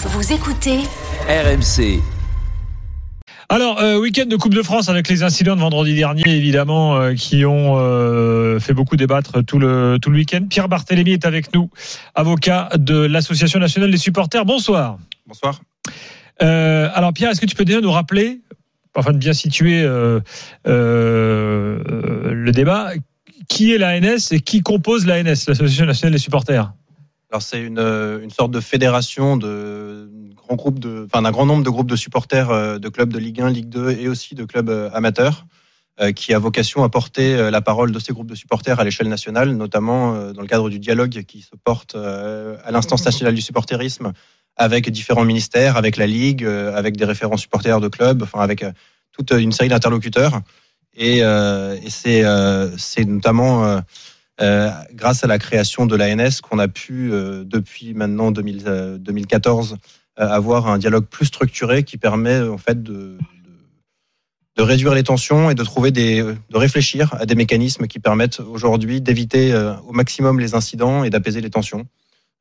Vous écoutez RMC. Alors, euh, week-end de Coupe de France avec les incidents de vendredi dernier, évidemment, euh, qui ont euh, fait beaucoup débattre tout le, tout le week-end. Pierre Barthélémy est avec nous, avocat de l'Association nationale des supporters. Bonsoir. Bonsoir. Euh, alors, Pierre, est-ce que tu peux déjà nous rappeler, afin de bien situer euh, euh, le débat, qui est l'ANS et qui compose l'ANS, l'Association nationale des supporters? Alors c'est une, euh, une sorte de fédération de grand groupe de, enfin d'un grand nombre de groupes de supporters euh, de clubs de Ligue 1, Ligue 2 et aussi de clubs euh, amateurs, qui a vocation à porter la parole de ces groupes de supporters à l'échelle nationale, notamment dans le cadre du dialogue qui se porte à l'instance nationale du supporterisme avec différents ministères, avec la Ligue, avec des référents supporters de clubs, enfin avec toute une série d'interlocuteurs. Et, et c'est notamment euh, grâce à la création de l'ANS qu'on a pu, euh, depuis maintenant 2000, euh, 2014, euh, avoir un dialogue plus structuré qui permet en fait de, de, de réduire les tensions et de trouver des, de réfléchir à des mécanismes qui permettent aujourd'hui d'éviter au maximum les incidents et d'apaiser les tensions.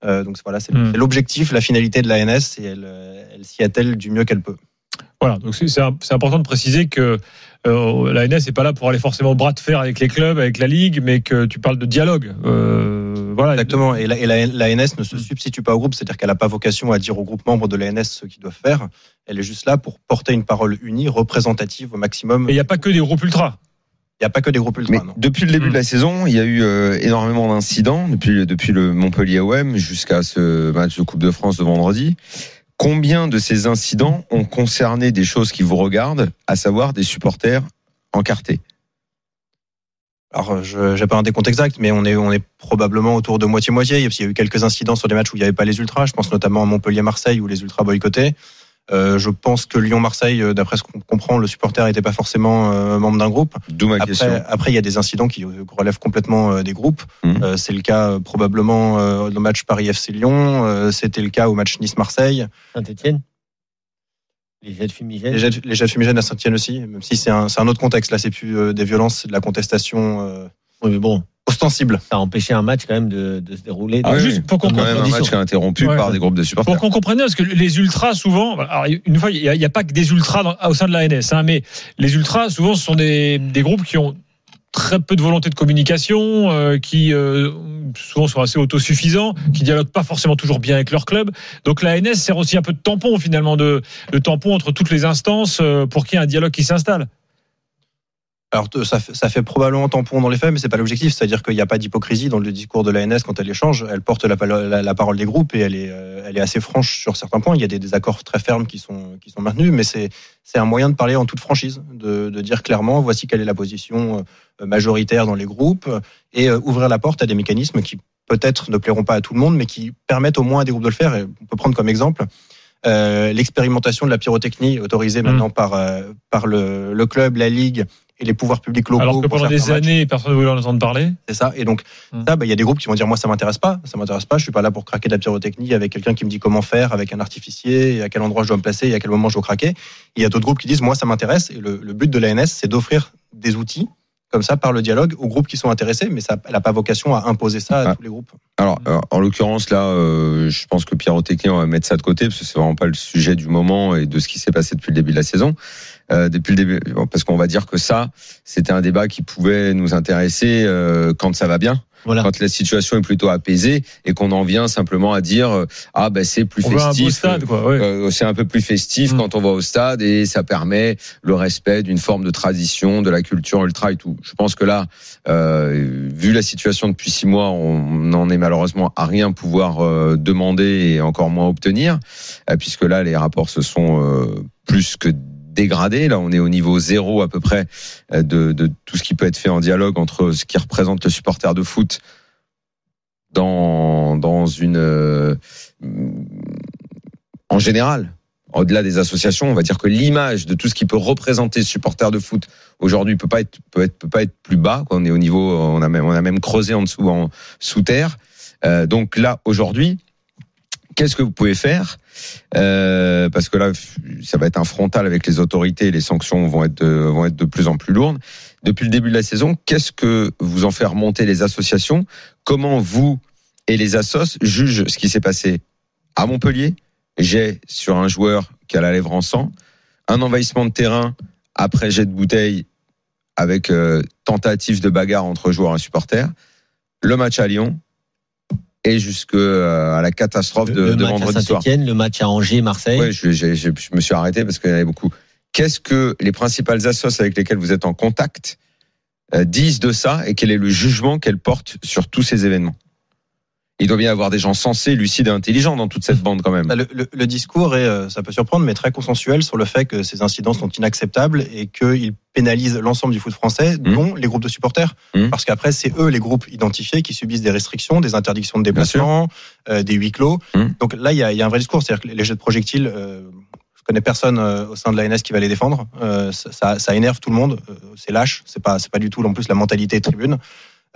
Donc voilà, c'est Hmm. l'objectif, la finalité de l'ANS et elle, elle s'y attelle du mieux qu'elle peut. Voilà, donc c'est important de préciser que euh, l'ANS n'est pas là pour aller forcément au bras de fer avec les clubs, avec la Ligue, mais que tu parles de dialogue. Euh, voilà. Exactement. Et la- et la- l'ANS ne se substitue pas au groupe, c'est-à-dire qu'elle n'a pas vocation à dire aux groupes membres de l'ANS ce qu'ils doivent faire. Elle est juste là pour porter une parole unie, représentative au maximum. Et il n'y a pas que des groupes ultras. Il n'y a pas que des groupes ultra. Mais non. depuis le début Mm. de la saison, il y a eu euh, énormément d'incidents depuis depuis le Montpellier OM jusqu'à ce match de Coupe de France de vendredi. Combien de ces incidents ont concerné des choses qui vous regardent, à savoir des supporters encartés? Alors, je n'ai pas un décompte exact, mais on est, on est probablement autour de moitié-moitié. Il y a eu quelques incidents sur des matchs où il n'y avait pas les ultras. Je pense notamment à Montpellier-Marseille où les ultras boycottaient. Euh, je pense que Lyon-Marseille, euh, d'après ce qu'on comprend, le supporter n'était pas forcément euh, membre d'un groupe. D'où ma question. Après, après, il y a des incidents qui euh, relèvent complètement euh, des groupes. Euh, c'est le cas euh, probablement euh, au match Paris FC Lyon. Euh, C'était le cas au match Nice-Marseille. Saint-Etienne Les jets de fumigène Les jets, les jets de fumigène à Saint-Etienne aussi, même si c'est un, c'est un autre contexte. Là, c'est plus euh, des violences, c'est de la contestation euh, Oui, mais bon, ostensible. ça a empêché un match quand même de, de se dérouler. Ah, oui, juste pour qu'on même un comprenne- match qui est interrompu Ouais. par des groupes de Pour supporters. qu'on comprenne parce que les ultras, souvent, alors, une fois, il n'y a, a pas que des ultras dans- au sein de l'ANS, hein, mais les ultras, souvent, ce sont des, des groupes qui ont très peu de volonté de communication, euh, qui euh, souvent sont assez autosuffisants, qui dialoguent pas forcément toujours bien avec leur club. Donc l'ANS sert aussi un peu de tampon finalement, de, de tampon entre toutes les instances euh, pour qu'il y ait un dialogue qui s'installe. Alors ça, fait- ça fait probablement tampon dans les faits, mais c'est pas l'objectif. C'est-à-dire qu'il n'y a pas d'hypocrisie dans le discours de l'ANS quand elle échange. Elle porte la, palo- la- la parole des groupes et elle est, euh, elle est assez franche sur certains points. Il y a des, des accords très fermes qui sont, qui sont maintenus, mais c'est, un moyen de parler en toute franchise, de, de dire clairement voici quelle est la position euh, majoritaire dans les groupes et euh, ouvrir la porte à des mécanismes qui peut-être ne plairont pas à tout le monde, mais qui permettent au moins à des groupes de le faire. Et on peut prendre comme exemple euh, l'expérimentation de la pyrotechnie autorisée maintenant par, euh, par le, le club, la ligue et les pouvoirs publics locaux. Alors que pendant des années, personne ne voulait en entendre parler. C'est ça. Et donc, Hmm. bah, il y a des groupes qui vont dire, moi, ça m'intéresse pas. Ça m'intéresse pas. Je suis pas là pour craquer de la pyrotechnie avec quelqu'un qui me dit comment faire, avec un artificier, et à quel endroit je dois me placer, et à quel moment je dois craquer. Il y a d'autres groupes qui disent, moi, ça m'intéresse. Et le, le but de l'ANS, c'est d'offrir des outils, comme ça, par le dialogue, aux groupes qui sont intéressés, mais ça, elle n'a pas vocation à imposer ça à Ah. tous les groupes. Alors, euh, en l'occurrence, là, euh, je pense que Pyrotechnie, on va mettre ça de côté, parce que c'est vraiment pas le sujet du moment et de ce qui s'est passé depuis le début de la saison. Euh, depuis le début, parce qu'on va dire que ça, c'était un débat qui pouvait nous intéresser euh, quand ça va bien, Voilà. quand la situation est plutôt apaisée et qu'on en vient simplement à dire euh, ah ben c'est plus On festif. stade, quoi. ouais. Euh, c'est un peu plus festif Mm. quand on va au stade et ça permet le respect d'une forme de tradition, de la culture ultra et tout. Je pense que là, euh, vu la situation depuis six mois, on n'en est malheureusement à rien pouvoir euh, demander et encore moins obtenir, puisque là les rapports se sont euh, plus que dégradés. Là, on est au niveau zéro à peu près euh, de, tout ce qui peut être fait en dialogue entre ce qui représente le supporter de foot dans dans une euh, en général, au-delà des associations, on va dire que l'image de tout ce qui peut représenter supporter de foot aujourd'hui peut pas être peut être peut pas être plus bas. On est au niveau, on a même on a même creusé en dessous en sous terre. Euh, donc là aujourd'hui, qu'est-ce que vous pouvez faire Euh, Parce que là, ça va être un frontal avec les autorités. Les sanctions vont être de, vont être de plus en plus lourdes. Depuis le début de la saison, qu'est-ce que vous en fait remonter les associations? Comment vous et les assos jugent ce qui s'est passé à Montpellier? J'ai sur un joueur qui a la lèvre en sang, un envahissement de terrain après jet de bouteille avec euh, tentative de bagarre entre joueurs et supporters, le match à Lyon et jusque euh, à la catastrophe de, le de match vendredi à soir. Le match à Angers, Marseille. Ouais, je, me suis arrêté parce qu'il y en avait beaucoup. Qu'est-ce que les principales assos avec lesquelles vous êtes en contact euh, disent de ça et quel est le jugement qu'elles portent sur tous ces événements? Il doit bien y avoir des gens sensés, lucides et intelligents dans toute cette bande quand même. Bah, Le, le- le discours est, euh, ça peut surprendre, mais très consensuel sur le fait que ces incidents sont inacceptables et qu'ils pénalisent l'ensemble du foot français, dont les groupes de supporters. Mmh. Parce qu'après, c'est eux, les groupes identifiés, qui subissent des restrictions, des interdictions de déplacement, euh, des huis clos. Mmh. Donc là, il y a, il y a un vrai discours. C'est-à-dire que les jets de projectiles, euh, je connais personne euh, au sein de l'ANS qui va les défendre. Euh, ça, ça, énerve tout le monde. C'est lâche. C'est pas, c'est pas du tout en plus la mentalité tribune.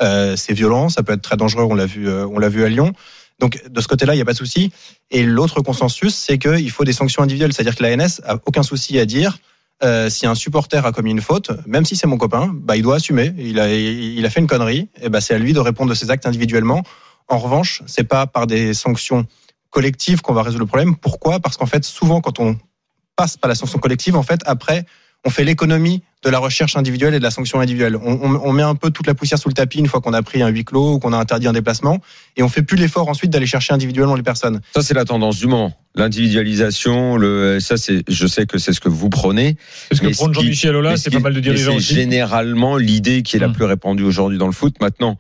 Euh, c'est violent. Ça peut être très dangereux. On l'a vu, euh, on l'a vu à Lyon. Donc de ce côté-là, il n'y a pas de souci. Et l'autre consensus, c'est qu'il faut des sanctions individuelles. C'est-à-dire que l'ANS a aucun souci à dire euh, si un supporter a commis une faute, même si c'est mon copain, bah, il doit assumer. Il a, il a fait une connerie, et bah, c'est à lui de répondre de ses actes individuellement. En revanche, c'est pas par des sanctions collectives qu'on va résoudre le problème. Pourquoi? Parce qu'en fait, souvent, quand on passe par la sanction collective, en fait, après, on fait l'économie de la recherche individuelle et de la sanction individuelle. On, on- on met un peu toute la poussière sous le tapis une fois qu'on a pris un huis clos ou qu'on a interdit un déplacement, et on fait plus l'effort ensuite d'aller chercher individuellement les personnes. Ça, c'est la tendance du moment. L'individualisation, le, ça, c'est, je sais que c'est ce que vous prenez. Parce que ce qui- Jean-Michel Aulas, c'est ce pas mal de dirigeants C'est aussi. généralement l'idée qui est la Hum. plus répandue aujourd'hui dans le foot. Maintenant,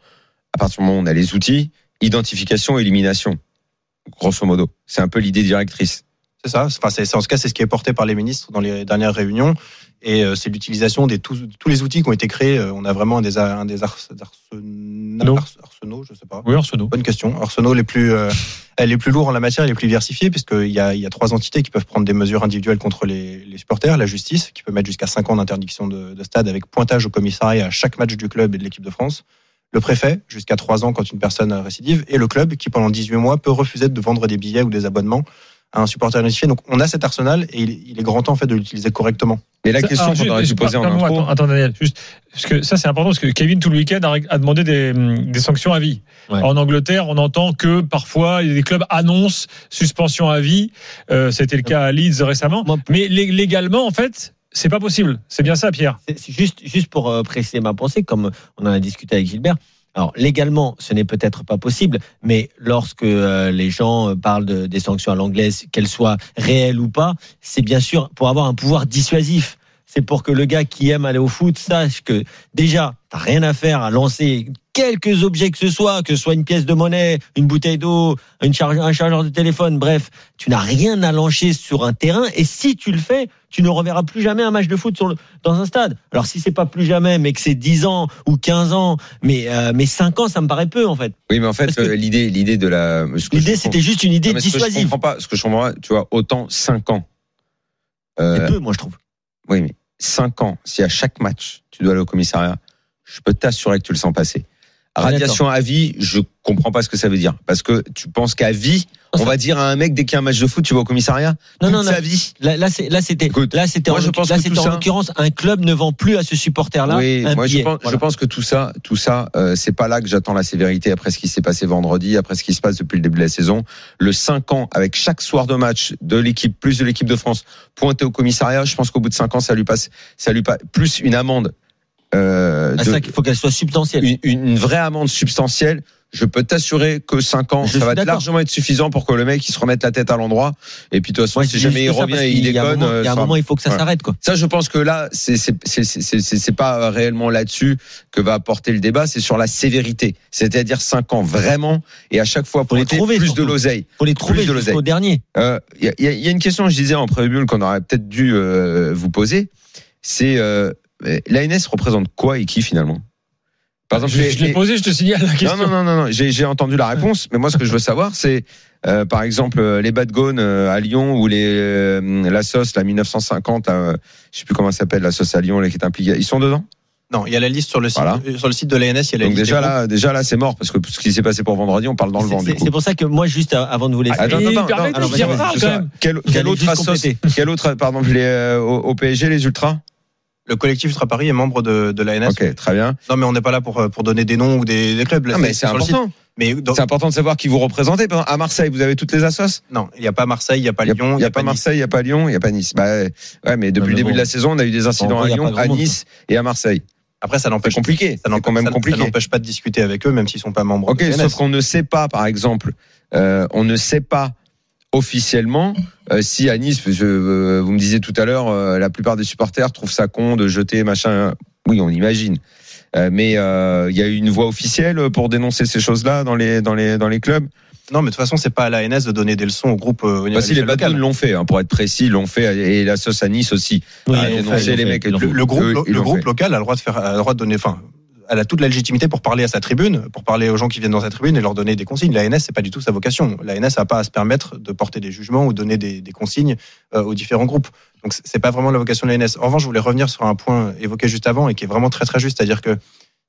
à partir du moment où on a les outils, identification, élimination. Grosso modo. C'est un peu l'idée directrice. C'est ça. Enfin, c'est, c'est- en tout cas, c'est ce qui est porté par les ministres dans les dernières réunions. Et euh, c'est l'utilisation des tous, tous les outils qui ont été créés. Euh, On a vraiment un des, un des ars- arsenaux, arsenaux, je sais pas. Oui, Arsenault. Bonne question. Arsenaux les plus, euh, les plus lourds en la matière, les plus diversifiés, puisqu'il y a, il y a trois entités qui peuvent prendre des mesures individuelles contre les, les supporters. La justice, qui peut mettre jusqu'à cinq ans d'interdiction de, de stade avec pointage au commissariat à chaque match du club et de l'équipe de France. Le préfet, jusqu'à trois ans quand une personne récidive. Et le club, qui pendant 18 mois peut refuser de vendre des billets ou des abonnements à un supporter identifié. Donc on a cet arsenal et il, il est grand temps en fait de l'utiliser correctement. Mais la question qu'on aurait dû poser en intro. Attends, attends, Daniel, juste, parce que ça c'est important parce que Kevin tout le week-end a, a demandé des, des sanctions à vie. Ouais. En Angleterre, on entend que parfois des clubs annoncent suspension à vie. Euh, C'était le cas à Leeds récemment. Mais lé- légalement, en fait, c'est pas possible. C'est bien ça, Pierre. C'est juste, juste pour euh, préciser ma pensée, comme on en a discuté avec Gilbert. Alors légalement, ce n'est peut-être pas possible, mais lorsque euh, les gens euh, parlent de, des sanctions à l'anglaise, qu'elles soient réelles ou pas, c'est bien sûr pour avoir un pouvoir dissuasif. C'est pour que le gars qui aime aller au foot sache que déjà, t'as rien à faire à lancer quelques objets que ce soit, que ce soit une pièce de monnaie, une bouteille d'eau, charge, un chargeur de téléphone, bref, tu n'as rien à lancer sur un terrain. Et si tu le fais, tu ne reverras plus jamais un match de foot sur le, dans un stade. Alors si c'est pas plus jamais, mais que c'est 10 ans ou 15 ans, mais euh, mais 5 ans, ça me paraît peu en fait. Oui, mais en fait, euh, l'idée, l'idée de la. L'idée c'était juste une idée Non, mais ce que je dissuasive. comprends pas, ce que je comprends pas, tu vois, autant 5 ans. Euh, C'est peu, moi je trouve. oui, mais 5 ans, si à chaque match, tu dois aller au commissariat, je peux t'assurer que tu le sens passer. Ah, Radiation à vie, je comprends pas ce que ça veut dire. Parce que tu penses qu'à vie, on va dire à un mec dès qu'il y a un match de foot, tu vas au commissariat Non, toute non, non. sa vie. Là, là, c'était, là, c'était, en, je pense là, que c'était tout en ça- l'occurrence un club ne vend plus à ce supporter-là Oui, moi je billet. pense, Voilà. je pense que tout ça, tout ça, euh, c'est pas là que j'attends la sévérité après ce qui s'est passé vendredi, après ce qui se passe depuis le début de la saison. Le 5 ans avec chaque soir de match de l'équipe plus de l'équipe de France pointé au commissariat, je pense qu'au bout de 5 ans, ça lui passe, ça lui passe plus une amende. Euh, Ah, de- ça qu'il faut qu'elle soit substantielle. une, vraie amende substantielle. Je peux t'assurer que 5 ans, Je ça va être largement être suffisant pour que le mec il se remette la tête à l'endroit. Et puis de toute façon, Ouais, si jamais il revient et il qu'il y a un déconne, moment- Il y a un euh, moment, il faut que ça s'arrête, quoi. ça, je pense que là, c'est c'est pas réellement là-dessus que va apporter le débat. C'est sur la sévérité, c'est-à-dire 5 ans vraiment, et à chaque fois pour les trouver, plus surtout. de l'oseille. Faut les trouver de l'oseille. dernier. Euh, Il y, a, il y il y a une question, je disais en préambule qu'on aurait peut-être dû euh, vous poser. C'est euh, l'ANS représente quoi et qui finalement? Par exemple, je je l'ai posé, je te signale la question. non, non, non, non, non. J'ai, j'ai entendu la réponse, mais moi, ce que je veux savoir, c'est euh, par exemple, euh, les Bad Gone euh, à Lyon ou les euh, la sauce la 1950, là, je sais plus comment ça s'appelle, la sauce à Lyon, là, qui est impliquée. Ils sont dedans? Non, il y a la liste sur le site, Voilà. euh, sur le site de l'ANS. Il y a la Donc liste déjà des là, déjà là, c'est mort parce que ce qui s'est passé pour vendredi, on parle dans le C'est- vent. du C'est coup. c'est pour ça que moi, juste euh, avant de vous laisser. Attends, Et attends, attends, arrête non, de alors, dire vas-y, ça, vas-y, quand ça. même. Quel, quel J'allais autre juste associé Le collectif Ultra Paris est membre de, de l'ANS. Ok, très bien. Non, mais on n'est pas là pour, euh, pour donner des noms ou des, des clubs. Non, mais c'est important. Mais dans- C'est important de savoir qui vous représentez. Par exemple, À Marseille, vous avez toutes les assos? Non, il n'y a pas Marseille, il n'y a pas Il Lyon, n'y a, pas Nice. Marseille, il n'y a pas Lyon, il n'y a pas Nice. Bah, ouais, mais depuis Non, mais le début bon. de la saison, on a eu des incidents à il Lyon, à monde, Nice et à Marseille. Après, ça C'est n'empêche compliqué. Ça n'empêche quand même ça- ça compliqué. n'empêche pas de discuter avec eux, même s'ils sont pas membres Ok, de l'ANS. sauf qu'on ne sait pas, par exemple, euh, on ne sait pas officiellement euh, si à Nice, que, euh, vous me disiez tout à l'heure, euh, la plupart des supporters trouvent ça con de jeter machin. Oui, on imagine. Euh, mais euh, il y a eu une voix officielle pour dénoncer ces choses-là dans les dans les dans les clubs? Non, mais de toute façon, c'est pas à l'ANS de donner des leçons au groupe. euh, au niveau Bah, si les Badounes l'ont fait, hein, pour être précis, l'ont fait et la sauce à Nice aussi. Oui, Ah, ils fait, les mecs le, le groupe, le groupe local a le droit de faire, a le droit de donner, enfin, elle a toute la légitimité pour parler à sa tribune, pour parler aux gens qui viennent dans sa tribune et leur donner des consignes. L'ANS, c'est pas du tout sa vocation. L'ANS n'a pas à se permettre de porter des jugements ou donner des, consignes euh, aux différents groupes. Donc, c'est pas vraiment la vocation de l'ANS. En revanche, je voulais revenir sur un point évoqué juste avant et qui est vraiment très très juste, c'est-à-dire que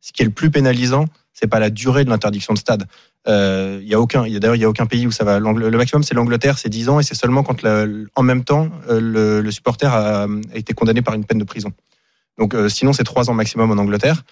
ce qui est le plus pénalisant, c'est pas la durée de l'interdiction de stade. Euh, Il y a aucun, d'ailleurs il y a aucun pays où ça va. Le maximum c'est l'Angleterre, c'est 10 ans et c'est seulement quand en même temps euh, le, supporter a, a été condamné par une peine de prison. Donc euh, sinon c'est 3 ans maximum en Angleterre.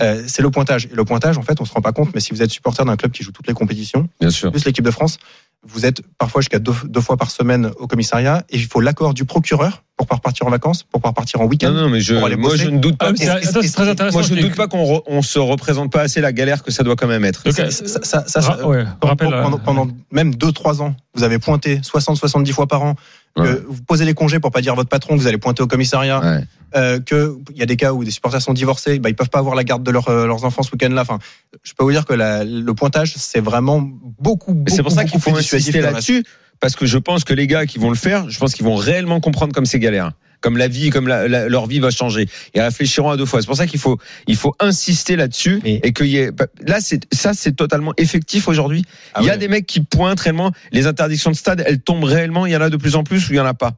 Euh, c'est le pointage et le pointage en fait on se rend pas compte mais si vous êtes supporter d'un club qui joue toutes les compétitions, Bien sûr. plus l'équipe de France, vous êtes parfois jusqu'à deux, deux fois par semaine au commissariat et il faut l'accord du procureur pour pouvoir partir en vacances, pour pouvoir partir en week-end. Non, non, mais je, pour aller moi, bosser. je ne doute pas. Ah, c'est- très intéressant. Moi, je ne doute pas qu'on re- on se représente pas assez la galère que ça doit quand même être. Donc, Ça- ça- ça- ça- ça- Ra- ouais, pendant, euh, pendant- pendant même 2-3 ans, vous avez pointé 60-70 fois par an, que Ouais. vous posez les congés pour pas dire à votre patron que vous allez pointer au commissariat, Ouais. euh, que il y a des cas où des supporters sont divorcés, bah, ils peuvent pas avoir la garde de leur, euh, leurs enfants ce week-end-là. Enfin, je peux vous dire que la- le pointage, c'est vraiment beaucoup, beaucoup c'est pour ça qu'il faut insister là-dessus, parce que je pense que les gars qui vont le faire, je pense qu'ils vont réellement comprendre comme c'est galère. Comme la vie, comme la- la- leur vie va changer. Ils réfléchiront à deux fois. C'est pour ça qu'il faut, il faut insister là-dessus Mais- et qu'il y ait, là, c'est, ça, c'est totalement effectif aujourd'hui. Ah il y a ouais. des mecs qui pointent réellement. Les interdictions de stade, elles tombent réellement. Il y en a de plus en plus ou il y en a pas?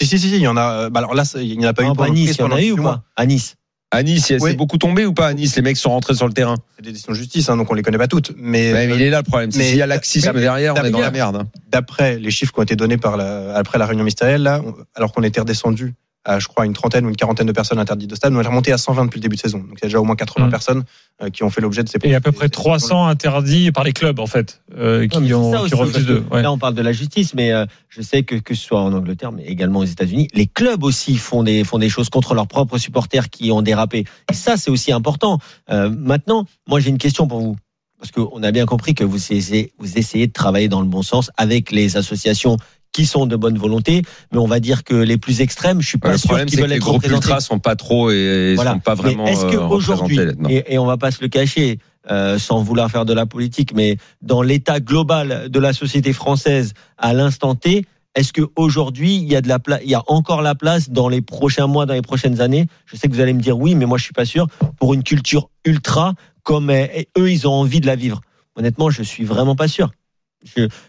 Si, si, si, si, il y en a. euh, Bah alors là, il n'y en a pas eu bah, pendant à Nice, il y en a eu ou pas? À Nice. À Nice, il Oui. c'est beaucoup tombé ou pas à Nice Les mecs sont rentrés sur le terrain? C'est des décisions de justice, hein, donc on les connaît pas toutes. Mais, Ouais, mais il est là le problème. Mais- s'il y a laxisme derrière, on est dans la merde. hein. d'après les chiffres qui ont été donnés par la, après la réunion ministérielle, là, on- alors qu'on était redescendu à, je crois, une trentaine ou une quarantaine de personnes interdites de stade, on est remonté à 120 depuis le début de saison. Donc il y a déjà au moins 80 Mm. personnes euh, qui ont fait l'objet de ces Et à peu près ces- ces- 300 interdits par les clubs, en fait, euh, qui, Non, ont, qui refusent de. ouais. Là, on parle de la justice, mais euh, je sais que que ce soit en Angleterre, mais également aux États-Unis, les clubs aussi font des font des choses contre leurs propres supporters qui ont dérapé. Et ça, c'est aussi important. Euh, maintenant, moi, j'ai une question pour vous. Parce qu'on a bien compris que vous essayez, vous essayez de travailler dans le bon sens avec les associations qui sont de bonne volonté, mais on va dire que les plus extrêmes, je suis pas le sûr qu'ils c'est que veulent les être groupes représentés. ultras sont pas trop et, et Voilà. sont pas vraiment est-ce que euh, et, et on va pas se le cacher, euh, sans vouloir faire de la politique, mais dans l'état global de la société française à l'instant T, est-ce que aujourd'hui il y a de la place, il y a encore la place dans les prochains mois, dans les prochaines années? Je sais que vous allez me dire oui, mais moi je suis pas sûr pour une culture ultra comme euh, eux ils ont envie de la vivre. Honnêtement, je suis vraiment pas sûr.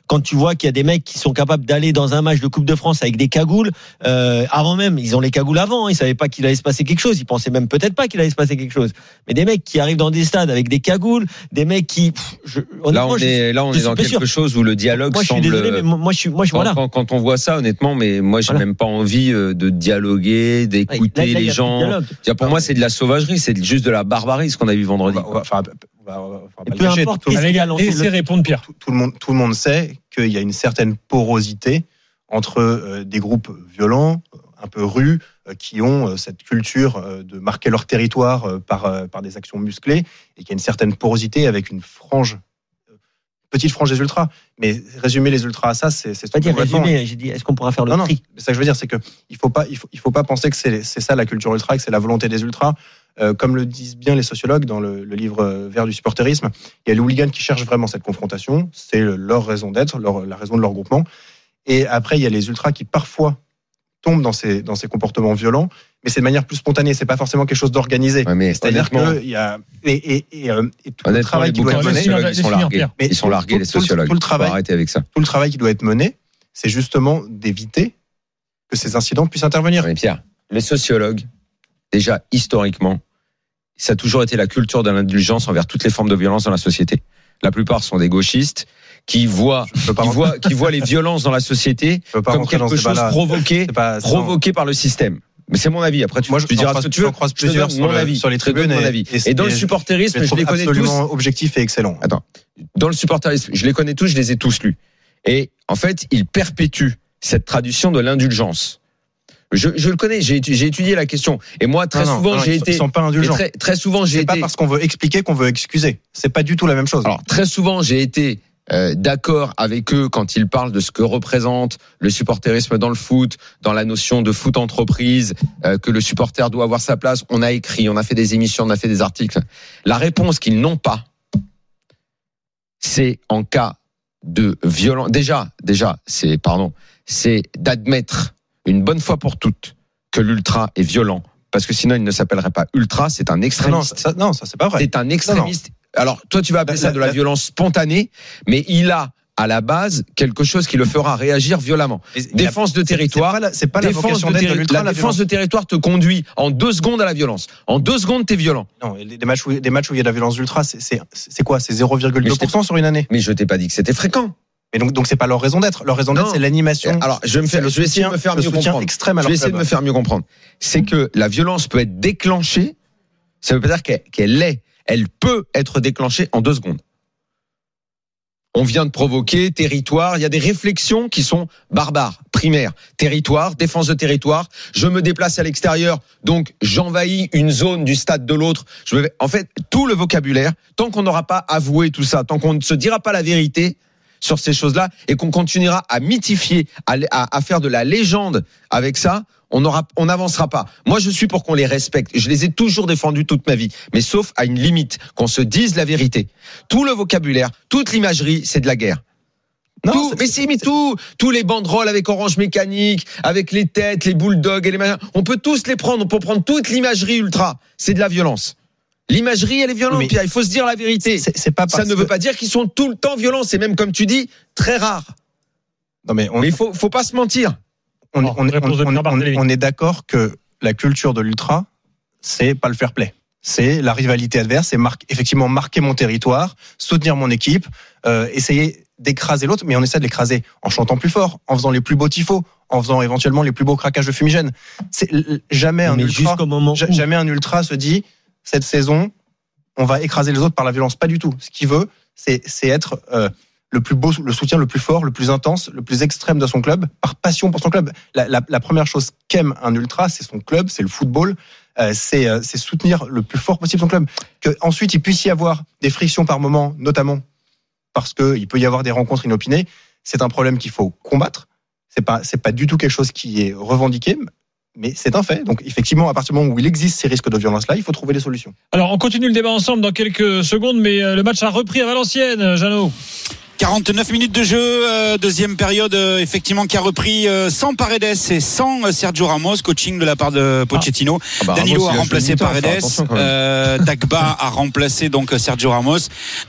Quand tu vois qu'il y a des mecs qui sont capables d'aller dans un match de Coupe de France avec des cagoules, euh, avant même, ils ont les cagoules avant, hein, ils savaient pas qu'il allait se passer quelque chose, ils pensaient même peut-être pas qu'il allait se passer quelque chose. Mais des mecs qui arrivent dans des stades avec des cagoules, des mecs qui, pff, je, Là, on je- est, là, on est dans quelque sûr. chose où le dialogue moi je suis semble. désolé, mais moi je suis, moi je quand, voilà. quand- quand on voit ça, honnêtement, mais moi, j'ai Voilà. même pas envie euh, de dialoguer, d'écouter les gens. Pour moi, c'est de la sauvagerie, c'est juste de la barbarie ce qu'on a vu vendredi. Va- enfin, pas Et le peu importe tout- le- répondre Pierre. tout, tout le monde, tout le monde sait qu'il y a une certaine porosité entre euh, des groupes violents, un peu rues, euh, qui ont euh, cette culture euh, de marquer leur territoire euh, par, euh, par des actions musclées, et qu'il y a une certaine porosité avec une frange, euh, petite frange des ultras. Mais résumer les ultras à ça, c'est c'est Pas dire résumé, j'ai dit est-ce qu'on pourra faire le non, non, tri? C'est ça que je veux dire, c'est que il faut pas, il faut, il faut pas penser que c'est ça la culture ultra, que c'est la volonté des ultras. Euh, comme le disent bien les sociologues dans le, le livre euh, Vert du supporterisme, il y a les hooligans qui cherchent vraiment cette confrontation, c'est le- leur raison d'être, leur- la raison de leur groupement. Et après, il y a les ultras qui parfois tombent dans ces, dans ces comportements violents, mais c'est de manière plus spontanée. C'est pas forcément quelque chose d'organisé. Ouais, C'est-à-dire qu'il y a et, et, et, euh, et tout le travail qui doit être mené, ils sont largués. Mais Ils sont tout- largués, tout- les sociologues. tout le travail- arrêter avec ça. tout le travail qui doit être mené, c'est justement d'éviter que ces incidents puissent intervenir. Mais Pierre, les sociologues, déjà historiquement, ça a toujours été la culture de l'indulgence envers toutes les formes de violence dans la société. La plupart sont des gauchistes qui voient, qui rentrer- voient, qui voient les violences dans la société comme quelque chose provoqué, pas- provoqué par le système. Mais c'est mon avis. Après, tu, Moi, je tu diras ce que tu veux. croise plusieurs sur mon le- avis. sur les tribunes mon et- avis. et Et dans le supporterisme, je les je les trouve connais tous. absolument objectif et excellent. Dans le supporterisme, je les connais tous, je les ai tous lus. Et en fait, ils perpétuent cette tradition de l'indulgence. Je, je le connais, j'ai étu- j'ai étudié la question. Et moi, très Non, souvent, j'ai été. Ils sont pas indulgents. très, très souvent, j'ai C'est été. pas parce qu'on veut expliquer qu'on veut excuser. C'est pas du tout la même chose. Alors très souvent, j'ai été euh, d'accord avec eux quand ils parlent de ce que représente le supporterisme dans le foot, dans la notion de foot entreprise, euh, que le supporter doit avoir sa place. On a écrit, on a fait des émissions, on a fait des articles. La réponse qu'ils n'ont pas, c'est en cas de violence. Déjà, déjà, c'est pardon, c'est d'admettre une bonne fois pour toutes que l'ultra est violent, parce que sinon il ne s'appellerait pas ultra. C'est un non, extrémiste. ça, non, ça c'est pas vrai. C'est un extrémiste. Alors, toi, tu vas appeler La- ça de la la- violence spontanée, mais il a à la base quelque chose qui le fera réagir violemment. Défense de territoire. C'est pas la, pas défense de de terri- l'ultra. la défense de territoire te conduit en deux secondes à la violence. En deux secondes, t'es violent. Non, des matchs où, des matchs où il y a de la violence ultra, c'est quoi? C'est 0,2% sur une année? Mais je t'ai pas dit que c'était fréquent. Mais donc, donc c'est pas leur raison d'être. Leur raison d'être, c'est l'animation. Alors, je vais me faire, le soutien, me faire mieux comprendre. extrême Je vais essayer de me faire mieux comprendre. C'est que la violence peut être déclenchée. Ça veut pas dire qu'elle qu'elle l'est. Elle peut être déclenchée en deux secondes. On vient de provoquer territoire. Il y a des réflexions qui sont barbares, primaires. Territoire, défense de territoire. Je me déplace à l'extérieur, donc j'envahis une zone du stade de l'autre. Je me... En fait, tout le vocabulaire, tant qu'on n'aura pas avoué tout ça, tant qu'on ne se dira pas la vérité sur ces choses-là et qu'on continuera à mythifier, à, à- à faire de la légende avec ça, on aura, on n'avancera pas. Moi, je suis pour qu'on les respecte. Je les ai toujours défendus toute ma vie, mais sauf à une limite, qu'on se dise la vérité. Tout le vocabulaire, toute l'imagerie, c'est de la guerre. Non, tout, mais si, mais tout, tous les banderoles avec orange mécanique, avec les têtes, les bulldogs et les machins, on peut tous les prendre, on peut prendre toute l'imagerie ultra. C'est de la violence. L'imagerie, elle est violente, Pierre. Il faut se dire la vérité. C'est pas Ça ne veut pas dire qu'ils sont tout le temps violents. C'est même, comme tu dis, très rare. Non, mais il faut, faut pas se mentir. on, est d'accord que la culture de l'ultra, c'est pas le fair play. C'est la rivalité adverse, c'est mar- effectivement marquer mon territoire, soutenir mon équipe, euh, essayer d'écraser l'autre, mais on essaie de l'écraser en chantant plus fort, en faisant les plus beaux tifos, en faisant éventuellement les plus beaux craquages de fumigène. C'est jamais un ultra. moment Jamais un ultra se dit cette saison, on va écraser les autres par la violence. Pas du tout. Ce qu'il veut, c'est être euh, le plus beau, le soutien le plus fort, le plus intense, le plus extrême de son club, par passion pour son club. La, première chose qu'aime un ultra, c'est son club, c'est le football. euh, c'est euh, c'est soutenir le plus fort possible son club. Que ensuite il puisse y avoir des frictions par moment, notamment parce que il peut y avoir des rencontres inopinées. C'est un problème qu'il faut combattre. C'est pas c'est pas du tout quelque chose qui est revendiqué, mais c'est un fait. Donc effectivement, à partir du moment où il existe ces risques de violence-là, il faut trouver des solutions. Alors, on continue le débat ensemble dans quelques secondes, mais euh, le match a repris à Valenciennes, Jeannot. 49 minutes de jeu, euh, deuxième période euh, effectivement qui a repris euh, sans Paredes et sans Sergio Ramos, coaching de la part de Pochettino. Ah bah, Danilo Ramos, a remplacé Paredes, Dagba a remplacé donc Sergio Ramos,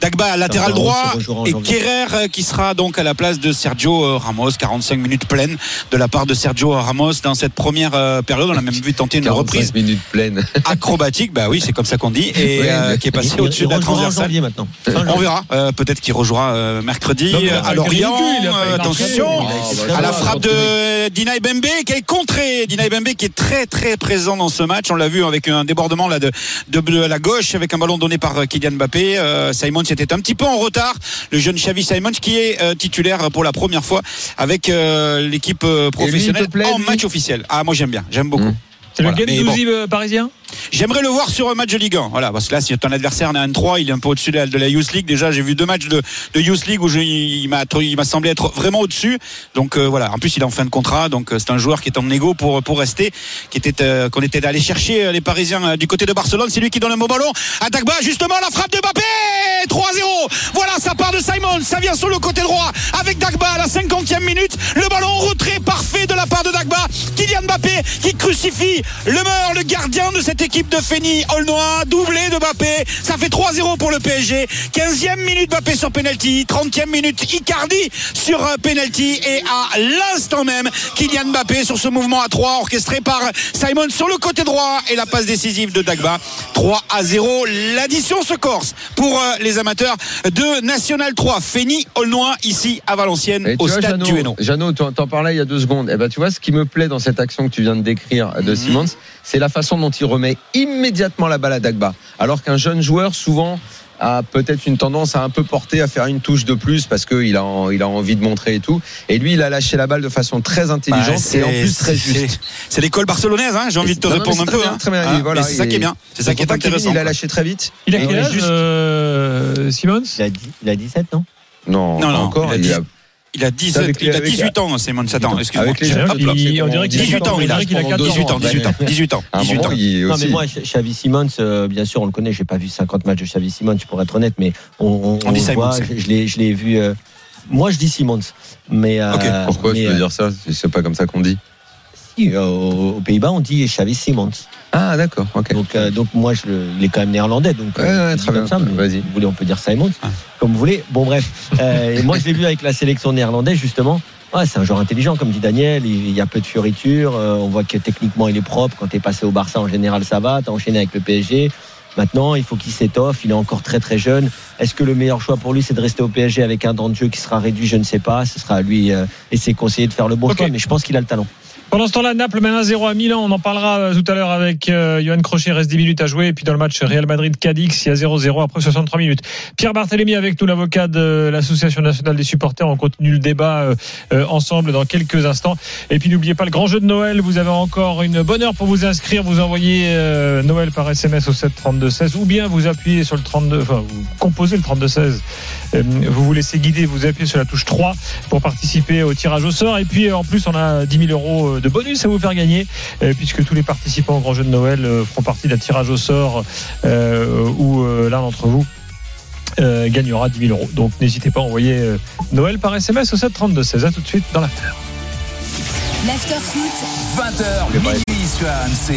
Dagba latéral droit et. Kerrer qui sera donc à la place de Sergio Ramos, 45 minutes pleines de la part de Sergio Ramos dans cette première période. On a même vu tenter une 45 reprise minutes pleines. acrobatique, bah oui c'est comme ça qu'on dit, et qui est passé au-dessus de la transversale. maintenant. On verra. Peut-être qu'il rejouera euh, mercredi Non, euh, à Lorient. ridicule, Euh, attention. À la frappe de Dinaï Bembe qui est contré. Dinaï Bembe qui est très très présent dans ce match. On l'a vu avec un débordement là de, de, de la gauche avec un ballon donné par euh, Kylian Mbappé. Euh, Simon était un petit peu en retard. Le jeune Xavi Simon qui est euh, titulaire pour la première fois avec euh, l'équipe professionnelle plaît, en lui match officiel. Ah moi j'aime bien, j'aime beaucoup. Mmh. C'est Voilà, le mais Gendouzi euh, parisien J'aimerais le voir sur un match de Ligue 1. Voilà, parce que là, si ton adversaire est un 3, il est un peu au-dessus de la, de la Youth League. Déjà, j'ai vu deux matchs de, de Youth League où je, il m'a, semblé être vraiment au-dessus. Donc euh, voilà. En plus, il est en fin de contrat, donc euh, c'est un joueur qui est en négo pour pour rester, qui était euh, qu'on était allé chercher les Parisiens euh, du côté de Barcelone. C'est lui qui donne le beau ballon. À Dagba, justement, la frappe de Mbappé, 3-0. Voilà, ça part de Simon, ça vient sur le côté droit avec Dagba à la 50e minute. Le ballon en retrait parfait de la part de Dagba. Kylian Mbappé qui crucifie le meur, le gardien de cette équipe de Féni Aulnois, doublé de Mbappé. Ça fait 3-0 pour le PSG. 15e minute Mbappé sur penalty, 30e minute Icardi sur euh, penalty et à l'instant même Kylian Mbappé sur ce mouvement à 3 orchestré par Simon sur le côté droit et la passe décisive de Dagba. 3 à 0. L'addition se corse pour euh, les amateurs de National 3. Féni Aulnois ici à Valenciennes Et au vois, stade Jeannot, du Hainaut. Jeannot, tu en- t'en parlais il y a deux secondes. Eh ben, tu vois, ce qui me plaît dans cette action que tu viens de décrire de Mhm. C'est la façon dont il remet immédiatement la balle à Dagba. Alors qu'un jeune joueur, souvent, a peut-être une tendance à un peu porter, à faire une touche de plus parce qu'il a, il a envie de montrer et tout. Et lui, il a lâché la balle de façon très intelligente Bah, et en plus très c'est- juste. C'est l'école barcelonaise, hein, j'ai envie de te Non, répondre un peu. bien, hein. très bien. Ah, voilà, c'est ça il- qui est bien. C'est ça qui est intéressant. Il a lâché très vite. Il a quel âge, juste- euh, Simmons Il a, dix- il a 17, non? Non, Non, non, encore. il a il a- Il a 10, Avec les- il a avec- 18 ans, Simon. Attends, excuse-moi. On dirait qu'il a 18 ans, il a, on dirait qu'il a 18 ans, 18 ans, 18 ans, À un 18 moment, ans. Non, mais moi, Xavi Simons, euh, bien sûr, on le connaît. J'ai pas vu 50 matchs de Xavi Simons, pour être honnête, mais on, on, On dit Simons. voit, je, je l'ai, je l'ai vu. euh, moi, je dis Simons, mais euh, Ok, Pourquoi mais, tu veux euh, dire ça? C'est pas comme ça qu'on dit. Si, euh, aux, Pays-Bas, on dit Xavi Simons. Ah, d'accord. Donc, euh, donc moi, je il est quand même néerlandais, donc Ouais, euh, ouais, dis très bien. ça, Vas-y. vous voulez, on peut dire Simons, Ah. comme vous voulez. Bon, bref. Euh, et moi, je l'ai vu avec la sélection néerlandaise, justement. Ouais, c'est un joueur intelligent, comme dit Daniel. Il, y a peu de fioritures. euh, on voit que techniquement, il est propre. Quand tu es passé au Barça, en général, ça va. Tu as enchaîné avec le PSG. Maintenant, il faut qu'il s'étoffe. Il est encore très, très jeune. Est-ce que le meilleur choix pour lui, c'est de rester au PSG avec un temps de jeu qui sera réduit? Je ne sais pas. Ce sera à lui euh, et ses conseillers de faire le bon choix. Mais je pense qu'il a le talent. Pendant ce temps-là, Naples mène 1-0 à Milan. On en parlera euh, tout à l'heure avec euh, Johan Crochet. Reste 10 minutes à jouer. Et puis dans le match Real Madrid-Cadix, il y a 0-0 après 63 minutes. Pierre Barthélémy avec nous, l'avocat de l'Association nationale des supporters. On continue le débat euh, euh, ensemble dans quelques instants. Et puis n'oubliez pas le grand jeu de Noël. Vous avez encore une bonne heure pour vous inscrire. Vous envoyez Noël par SMS au 7 32 16 ou bien vous appuyez sur le 32, enfin vous composez le 32 16. Euh, vous vous laissez guider, vous appuyez sur la touche 3 pour participer au tirage au sort. Et puis en plus, on a 10 000 euros de bonus à vous faire gagner, euh, puisque tous les participants au grand jeu de Noël euh, feront partie d'un tirage au sort euh, où euh, l'un d'entre vous euh, gagnera 10 000 euros. Donc n'hésitez pas à envoyer euh, Noël par SMS au 7 32 16. À tout de suite dans l'after. L'after foot. 20h, minuit sur RMC.